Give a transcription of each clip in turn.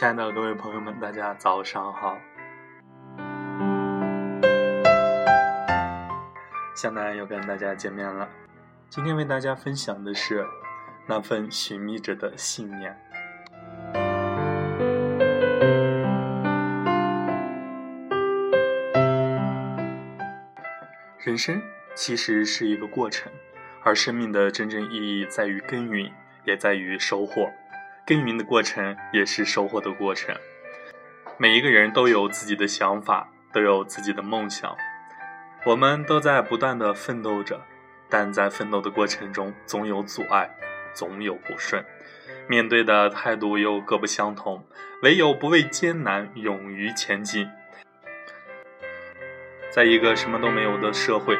亲爱的各位朋友们，大家早上好。向南又跟大家见面了。今天为大家分享的是那份寻觅者的信念。人生其实是一个过程，而生命的真正意义在于耕耘，也在于收获。耕耘的过程也是收获的过程。每一个人都有自己的想法，都有自己的梦想。我们都在不断的奋斗着，但在奋斗的过程中，总有阻碍，总有不顺，面对的态度又各不相同。唯有不畏艰难，勇于前进。在一个什么都没有的社会，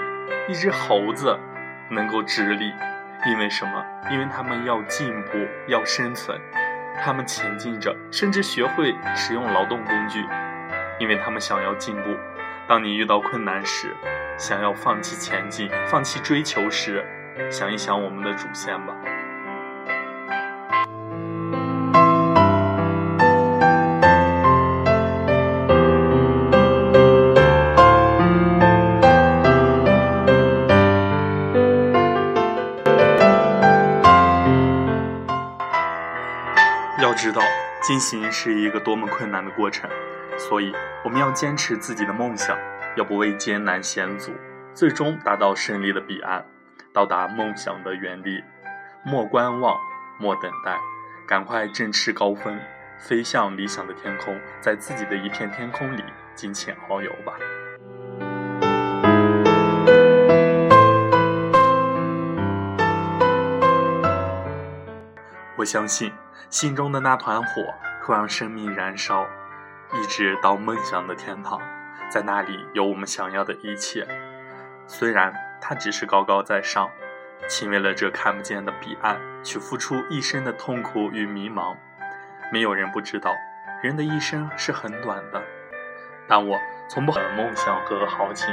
一只猴子能够直立，因为什么？因为他们要进步，要生存，他们前进着，甚至学会使用劳动工具，因为他们想要进步。当你遇到困难时，想要放弃前进、放弃追求时，想一想我们的祖先吧。要知道，进行是一个多么困难的过程。所以，我们要坚持自己的梦想，要不畏艰难险阻，最终达到胜利的彼岸，到达梦想的原地。莫观望，莫等待，赶快振翅高飞，飞向理想的天空，在自己的一片天空里尽情遨游吧。我相信，心中的那团火会让生命燃烧。一直到梦想的天堂，在那里有我们想要的一切。虽然它只是高高在上，请为了这看不见的彼岸去付出一生的痛苦与迷茫。没有人不知道，人的一生是很短的。但我从不梦想和豪情，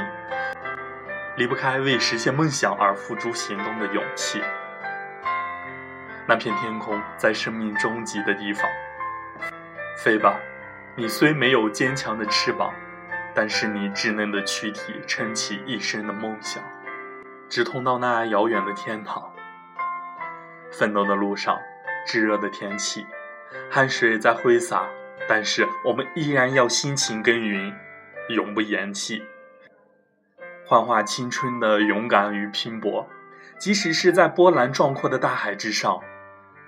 离不开为实现梦想而付诸行动的勇气。那片天空在生命终极的地方，飞吧。你虽没有坚强的翅膀，但是你稚嫩的躯体撑起一生的梦想，直通到那遥远的天堂。奋斗的路上，炙热的天气，汗水在挥洒，但是我们依然要辛勤耕耘，永不言弃。幻化青春的勇敢与拼搏，即使是在波澜壮阔的大海之上，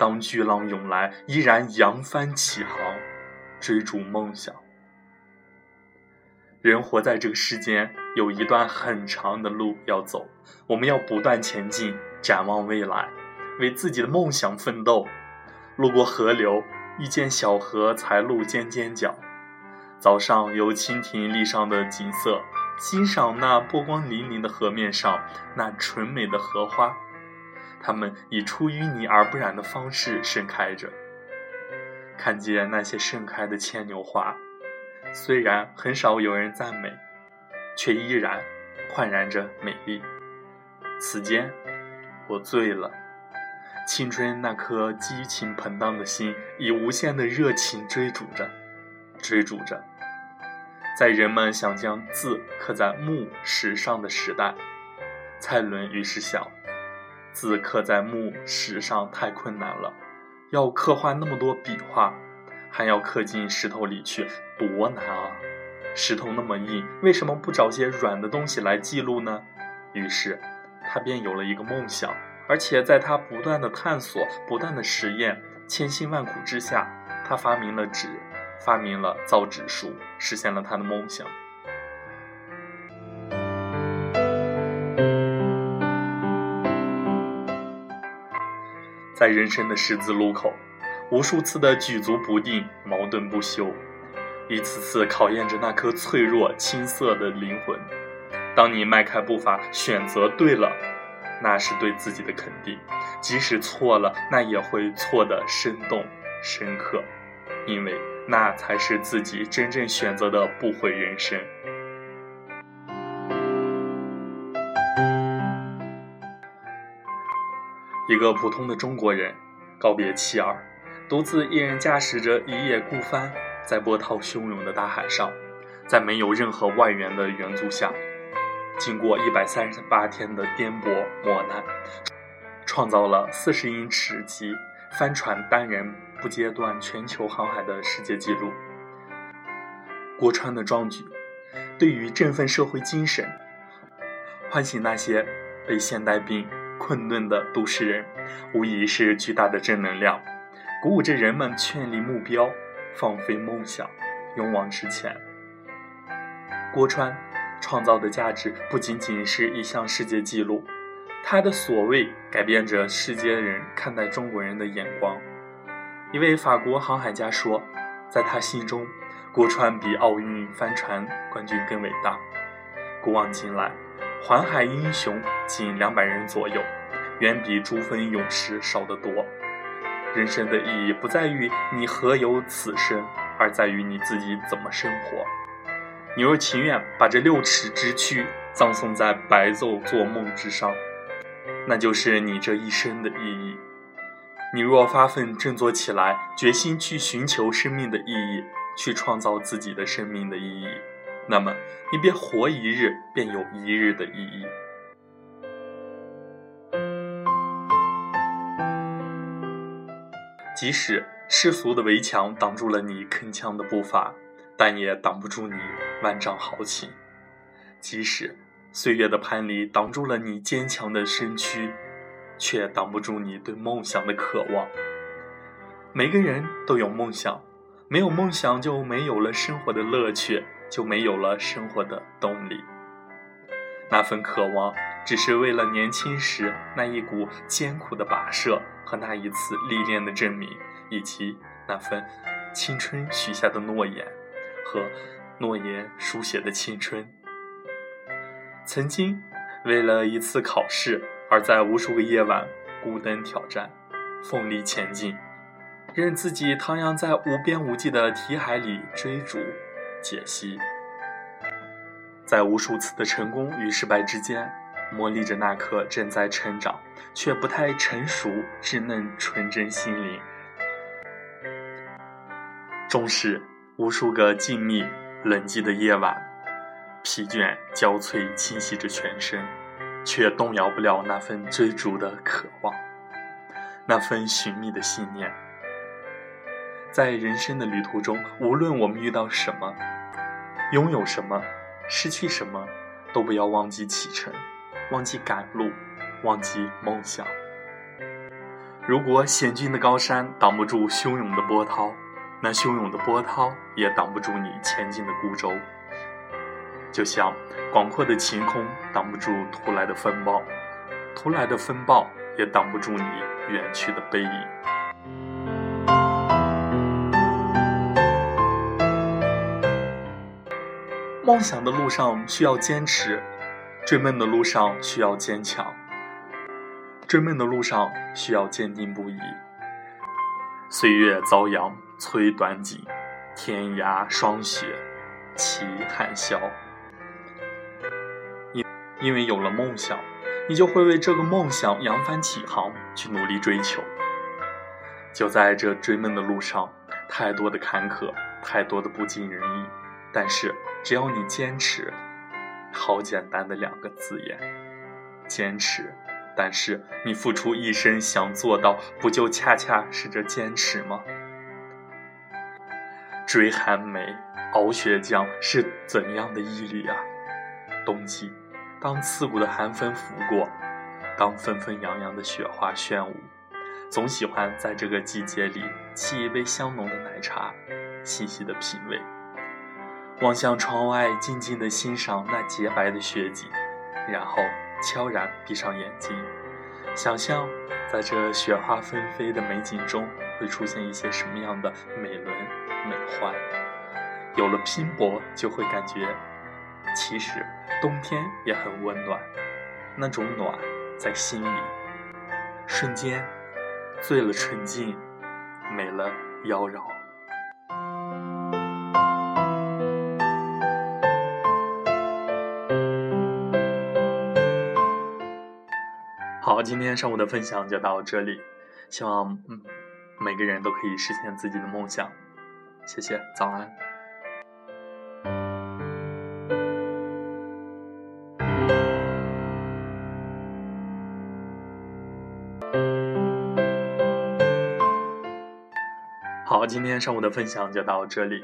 当巨浪涌来，依然扬帆起航。追逐梦想，人活在这个世间，有一段很长的路要走。我们要不断前进，展望未来，为自己的梦想奋斗。路过河流，遇见小河才露尖尖角。早上有蜻蜓立上的景色，欣赏那波光粼粼的河面上那纯美的荷花，它们以出淤泥而不染的方式盛开着。看见那些盛开的牵牛花，虽然很少有人赞美，却依然焕然着美丽。此间，我醉了。青春那颗激情膨胀的心，以无限的热情追逐着，追逐着。在人们想将字刻在木石上的时代，蔡伦于是想：字刻在木石上太困难了。要刻画那么多笔画，还要刻进石头里去，多难啊！石头那么硬，为什么不找些软的东西来记录呢？于是，他便有了一个梦想，而且在他不断的探索、不断的实验、千辛万苦之下，他发明了纸，发明了造纸术，实现了他的梦想。在人生的十字路口，无数次的举足不定、矛盾不休，一次次考验着那颗脆弱青涩的灵魂。当你迈开步伐，选择对了，那是对自己的肯定；即使错了，那也会错得生动深刻，因为那才是自己真正选择的不悔人生。一个普通的中国人，告别妻儿，独自一人驾驶着一叶孤帆，在波涛汹涌的大海上，在没有任何外援的援助下，经过一百三十八天的颠簸磨难，创造了四十英尺级帆船单人不间断全球航海的世界纪录。郭川的壮举，对于振奋社会精神、唤醒那些被现代病困顿的都市人，无疑是巨大的正能量，鼓舞着人们确立目标、放飞梦想、勇往直前。郭川创造的价值不仅仅是一项世界纪录，他的所谓改变着世界人看待中国人的眼光。一位法国航海家说，在他心中，郭川比奥运帆船冠军更伟大。古往今来。环海英雄仅两百人左右，远比珠峰勇士少得多。人生的意义不在于你何有此生，而在于你自己怎么生活。你若情愿把这六尺之躯葬送在白昼做梦之上，那就是你这一生的意义。你若发奋振作起来，决心去寻求生命的意义，去创造自己的生命的意义。那么，你便活一日，便有一日的意义。即使世俗的围墙挡住了你铿锵的步伐，但也挡不住你万丈豪情；即使岁月的藩篱挡住了你坚强的身躯，却挡不住你对梦想的渴望。每个人都有梦想，没有梦想就没有了生活的乐趣。就没有了生活的动力。那份渴望，只是为了年轻时那一股艰苦的跋涉和那一次历练的证明，以及那份青春许下的诺言和诺言书写的青春。曾经，为了一次考试而在无数个夜晚孤灯挑战，奋力前进，任自己徜徉在无边无际的题海里追逐。解析，在无数次的成功与失败之间，磨砺着那颗正在成长却不太成熟、稚嫩纯真心灵。终是无数个静谧冷寂的夜晚，疲倦交瘁侵袭着全身，却动摇不了那份追逐的渴望，那份寻觅的信念。在人生的旅途中，无论我们遇到什么，拥有什么，失去什么，都不要忘记启程，忘记赶路，忘记梦想。如果险峻的高山挡不住汹涌的波涛，那汹涌的波涛也挡不住你前进的孤舟。就像广阔的晴空挡不住突来的风暴，突来的风暴也挡不住你远去的背影。梦想的路上需要坚持，追梦的路上需要坚强，追梦的路上需要坚定不移。岁月遭殃催短锦，天涯霜雪齐寒宵。因因为有了梦想，你就会为这个梦想扬帆起航，去努力追求。就在这追梦的路上，太多的坎坷，太多的不尽人意。但是，只要你坚持，好简单的两个字眼，坚持。但是你付出一生想做到，不就恰恰是这坚持吗？追寒梅，熬雪浆，是怎样的毅力啊！冬季，当刺骨的寒风拂过，当纷纷扬扬的雪花炫舞，总喜欢在这个季节里沏一杯香浓的奶茶，细细的品味。望向窗外，静静地欣赏那洁白的雪景，然后悄然闭上眼睛，想象在这雪花纷飞的美景中会出现一些什么样的美轮美奂。有了拼搏，就会感觉，其实冬天也很温暖，那种暖在心里，瞬间醉了纯净，美了妖娆。好，今天上午的分享就到这里，希望每个人都可以实现自己的梦想。谢谢，早安。好，今天上午的分享就到这里。